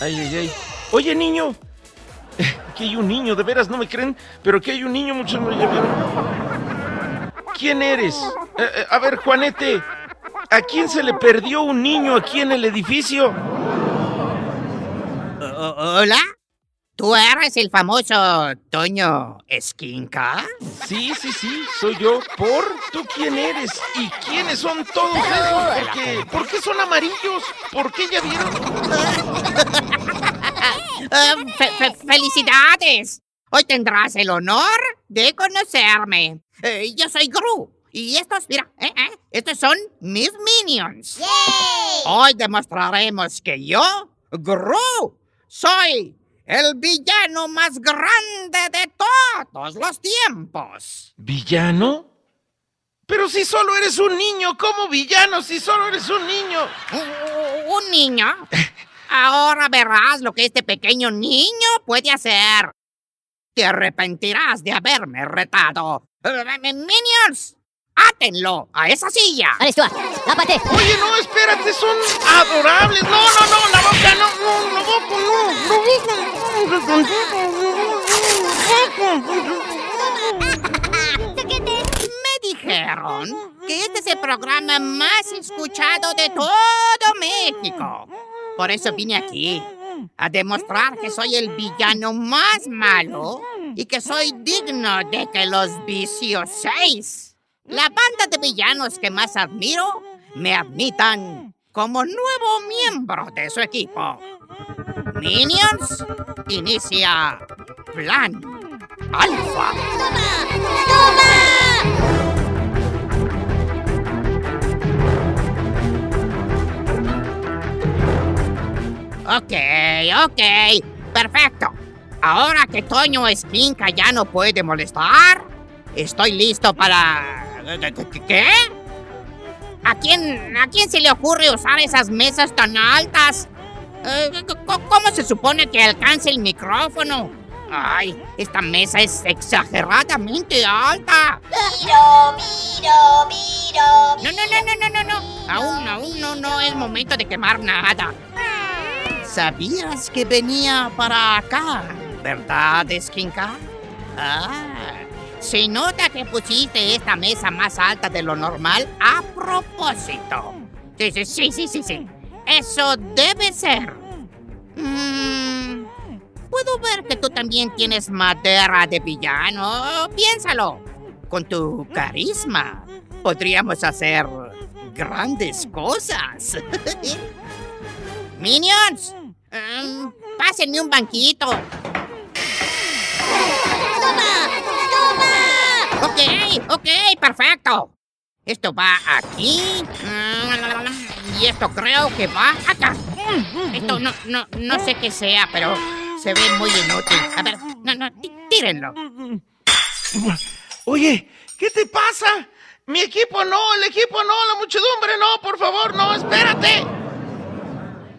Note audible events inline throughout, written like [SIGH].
Ay, ay, ay. Oye, niño. [LAUGHS] Aquí hay un niño, de veras, no me creen, pero aquí hay un niño, muchos me ¿Quién eres? Eh, eh, a ver, Juanete, ¿a quién se le perdió un niño aquí en el edificio? ¿Hola? ¿Tú eres el famoso Toño Esquinca? Sí, sí, sí, soy yo. ¿Por? ¿Tú quién eres? ¿Y quiénes son todos esos? ¿Por qué, ¿Por qué son amarillos? ¿Por qué ya vieron? Uh, ¡Felicidades! Hoy tendrás el honor de conocerme. Eh, yo soy Gru. Y estos, mira, eh, eh, estos son mis minions. Hoy demostraremos que yo, Gru, soy el villano más grande de todos los tiempos. ¿Villano? Pero si solo eres un niño, ¿cómo villano si solo eres un niño? ¿Un niño? [LAUGHS] Ahora verás lo que este pequeño niño puede hacer. Te arrepentirás de haberme retado. Minions, átenlo a esa silla. Tápate. Oye, no, espérate, son adorables. No, no, no, la boca no, no, la boca no, Me dijeron que este es el programa más escuchado de todo México. Por eso vine aquí, a demostrar que soy el villano más malo y que soy digno de que los vicioséis, la banda de villanos que más admiro, me admitan como nuevo miembro de su equipo. Minions, inicia Plan Alfa. ¡Toma! ¡Toma! Ok, ok. Perfecto. Ahora que Toño Espinca ya no puede molestar, estoy listo para... ¿Qué? ¿A quién, ¿A quién se le ocurre usar esas mesas tan altas? Eh, ¿Cómo se supone que alcance el micrófono? Ay, esta mesa es exageradamente alta. Miro, miro, miro. No, no, no, no, no, no, no. Aún, aún no, no es momento de quemar nada. ¿Sabías que venía para acá? ¿Verdad, Esquinca? Ah, se nota que pusiste esta mesa más alta de lo normal a propósito. Sí, sí, sí, sí, sí. sí. Eso debe ser. Mm, puedo ver que tú también tienes madera de villano. Piénsalo. Con tu carisma podríamos hacer grandes cosas. [LAUGHS] Minions, um, pásenme un banquito. ¡Toma! ¡Toma! Ok, ok, perfecto. Esto va aquí. Y esto creo que va acá. Esto no, no, no sé qué sea, pero se ve muy inútil. A ver, no, no, tírenlo. Oye, ¿qué te pasa? Mi equipo no, el equipo no, la muchedumbre no, por favor, no, espérate.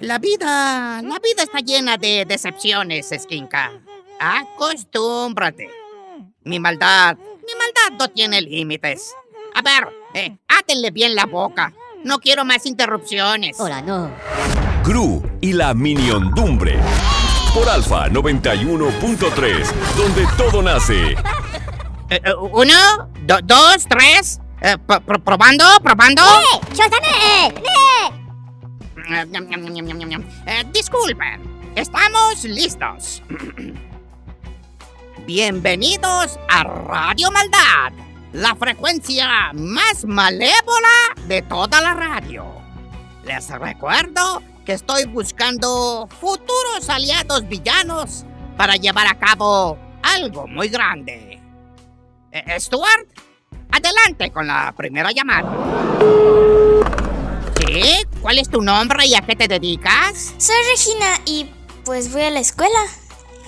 La vida, la vida está llena de decepciones, Esquinca. Acostúmbrate. Mi maldad, mi maldad no tiene límites. A ver, eh, átenle bien la boca. No quiero más interrupciones. Hola, no. Gru y la Miniondumbre. Por Alfa 91.3, donde todo nace. [LAUGHS] Eh, eh, uno, do, dos, tres. Eh, pro- pro- probando, probando. ¡Eh! ¡Eh! Eh, disculpen, estamos listos. [CLEARS THROAT] Bienvenidos a Radio Maldad, la frecuencia más malévola de toda la radio. Les recuerdo que estoy buscando futuros aliados villanos para llevar a cabo algo muy grande. Eh, Stuart, adelante con la primera llamada. ¿Sí? ¿Cuál es tu nombre y a qué te dedicas? Soy Regina y pues voy a la escuela.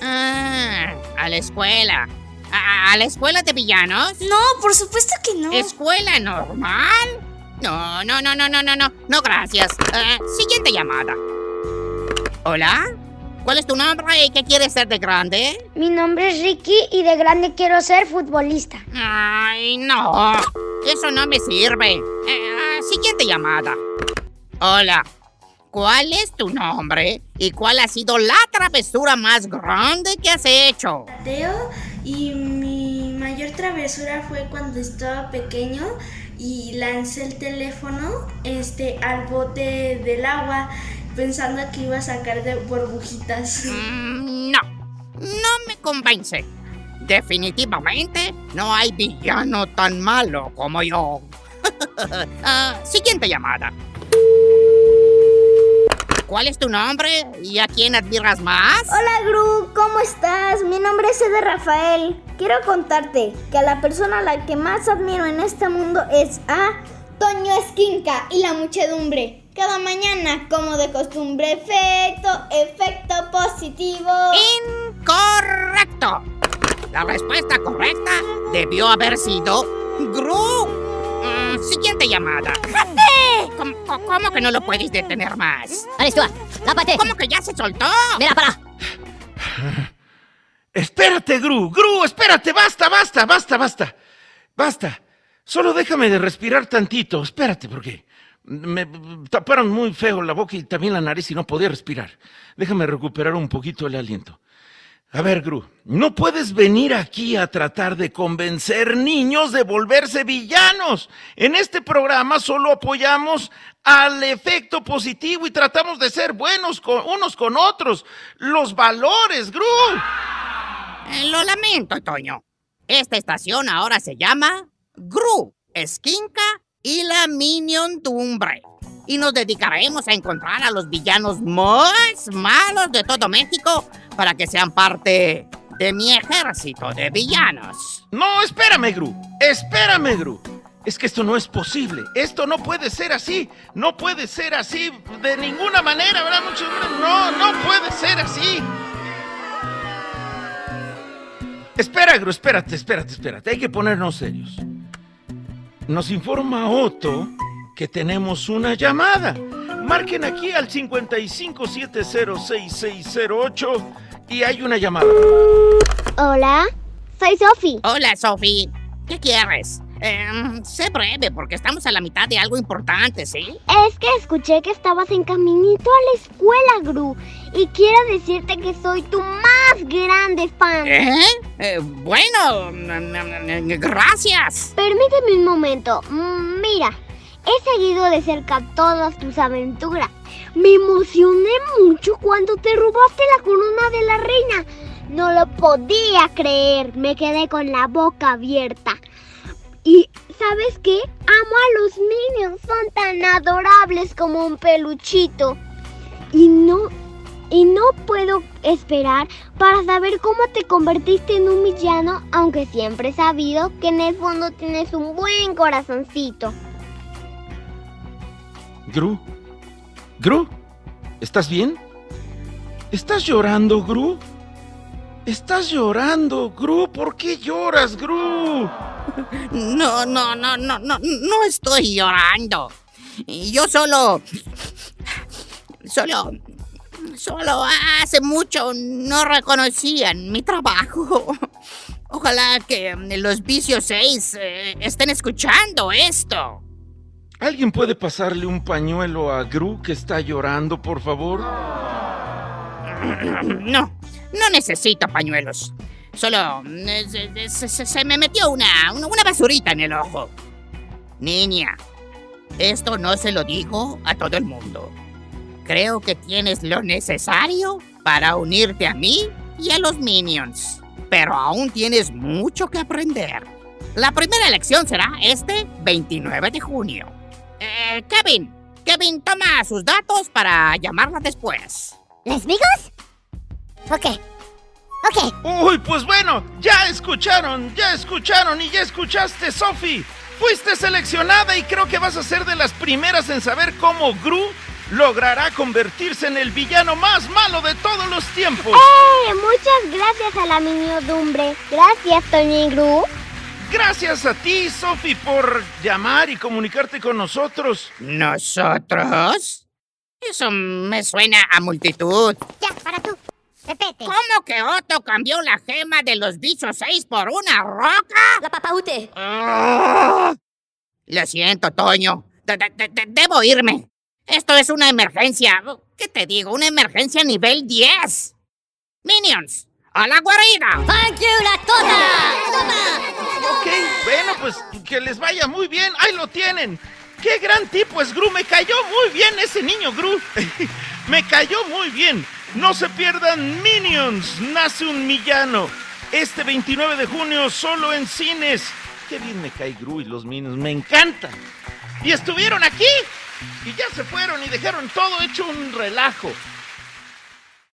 Ah, a la escuela. ¿A, a la escuela de villanos? No, por supuesto que no. ¿Escuela normal? No, no, no, no, no, no, no. No, gracias. Eh, siguiente llamada. ¿Hola? ¿Cuál es tu nombre y qué quieres ser de grande? Mi nombre es Ricky y de grande quiero ser futbolista. Ay, no. Eso no me sirve. Eh, ah, siguiente llamada. Hola. ¿Cuál es tu nombre? ¿Y cuál ha sido la travesura más grande que has hecho? Teo y mi mayor travesura fue cuando estaba pequeño y lancé el teléfono este al bote del agua pensando que iba a sacar de burbujitas. Mm, no, no me convence. Definitivamente no hay villano tan malo como yo. [LAUGHS] Ah, siguiente llamada. ¿Cuál es tu nombre y a quién admiras más? Hola Gru, ¿cómo estás? Mi nombre es Eder Rafael. Quiero contarte que a la persona a la que más admiro en este mundo es a Toño Esquinca y la muchedumbre. Cada mañana, como de costumbre, efecto, efecto positivo. Incorrecto. La respuesta correcta debió haber sido Gru. Mm, siguiente llamada. [LAUGHS] ¿Cómo, que no lo puedes detener más? Aristua, tápate. ¿Cómo que ya se soltó? Mira, para. Espérate, Gru, Gru, espérate, basta, basta, basta, basta. Basta. Solo déjame de respirar tantito, espérate, porque me taparon muy feo la boca y también la nariz y no podía respirar. Déjame recuperar un poquito el aliento. A ver, Gru, no puedes venir aquí a tratar de convencer niños de volverse villanos. En este programa solo apoyamos al efecto positivo y tratamos de ser buenos con, unos con otros. Los valores, Gru. Eh, Lo lamento, Toño. Esta estación ahora se llama Gru, Esquinca y la Miniondumbre. Y nos dedicaremos a encontrar a los villanos más malos de todo México para que sean parte de mi ejército de villanos. No, espérame, Gru. Espérame, Gru. Es que esto no es posible. Esto no puede ser así. No puede ser así de ninguna manera, ¿verdad? Muchos no, no puede ser así. Espera, Gru, espérate, espérate, espérate. Hay que ponernos serios. Nos informa Otto que tenemos una llamada. Marquen aquí al 55706608 y hay una llamada. Hola, soy Sofi. Hola, Sophie. ¿Qué quieres? Em, sé breve porque estamos a la mitad de algo importante, ¿sí? Es que escuché que estabas en caminito a la escuela, Gru. Y quiero decirte que soy tu más grande fan. ¿Eh? Eh, bueno, mm, mm, mm, gracias. Permíteme un momento. Mira, he seguido de cerca todas tus aventuras. Me emocioné mucho cuando te robaste la corona de la reina. No lo podía creer. Me quedé con la boca abierta. Y ¿sabes qué? Amo a los Minions. Son tan adorables como un peluchito. Y no y no puedo esperar para saber cómo te convertiste en un villano, aunque siempre he sabido que en el fondo tienes un buen corazoncito. Gru, Gru, ¿estás bien? ¿Estás llorando, Gru? ¿Estás llorando, Gru? ¿Por qué lloras, Gru? No, no, no, no, no, no estoy llorando. Yo solo... Solo... Solo hace mucho no reconocían mi trabajo. Ojalá que los vicios 6 eh, estén escuchando esto. ¿Alguien puede pasarle un pañuelo a Gru que está llorando, por favor? [CLEARS THROAT] No, no necesito pañuelos. Solo eh, se, me metió una, una basurita en el ojo. Niña, esto no se lo digo a todo el mundo. Creo que tienes lo necesario para unirte a mí y a los Minions. Pero aún tienes mucho que aprender. La primera elección será este 29 de junio. Eh, Kevin, Kevin, toma sus datos para llamarla después. ¿Les migos? Ok. Ok. Uy, pues bueno, ya escucharon, ya escucharon y ya escuchaste, Sophie. Fuiste seleccionada y creo que vas a ser de las primeras en saber cómo Gru logrará convertirse en el villano más malo de todos los tiempos. ¡Eh! Muchas gracias a la miniodumbre. Gracias, Toño y Gru. Gracias a ti, Sophie, por llamar y comunicarte con nosotros. ¿Nosotros? Eso me suena a multitud. Ya, para tú. Repete. ¿Cómo que Otto cambió la gema de los bichos 6 por una roca? La papaute. Ah. Lo siento, Toño. De- de- de- de- debo irme. Esto es una emergencia. ¿Qué te digo? Una emergencia nivel 10. Minions, a la guarida. ¡Thank you, la tota! Ok, bueno, pues que les vaya muy bien. Ahí lo tienen. ¡Qué gran tipo es Gru! Me cayó muy bien ese niño, Gru. [LAUGHS] Me cayó muy bien. No se pierdan Minions. Nace un villano. Este 29 de junio solo en cines. Qué bien me cae Gru y los Minions. Me encantan. Y estuvieron aquí. Y ya se fueron y dejaron todo hecho un relajo.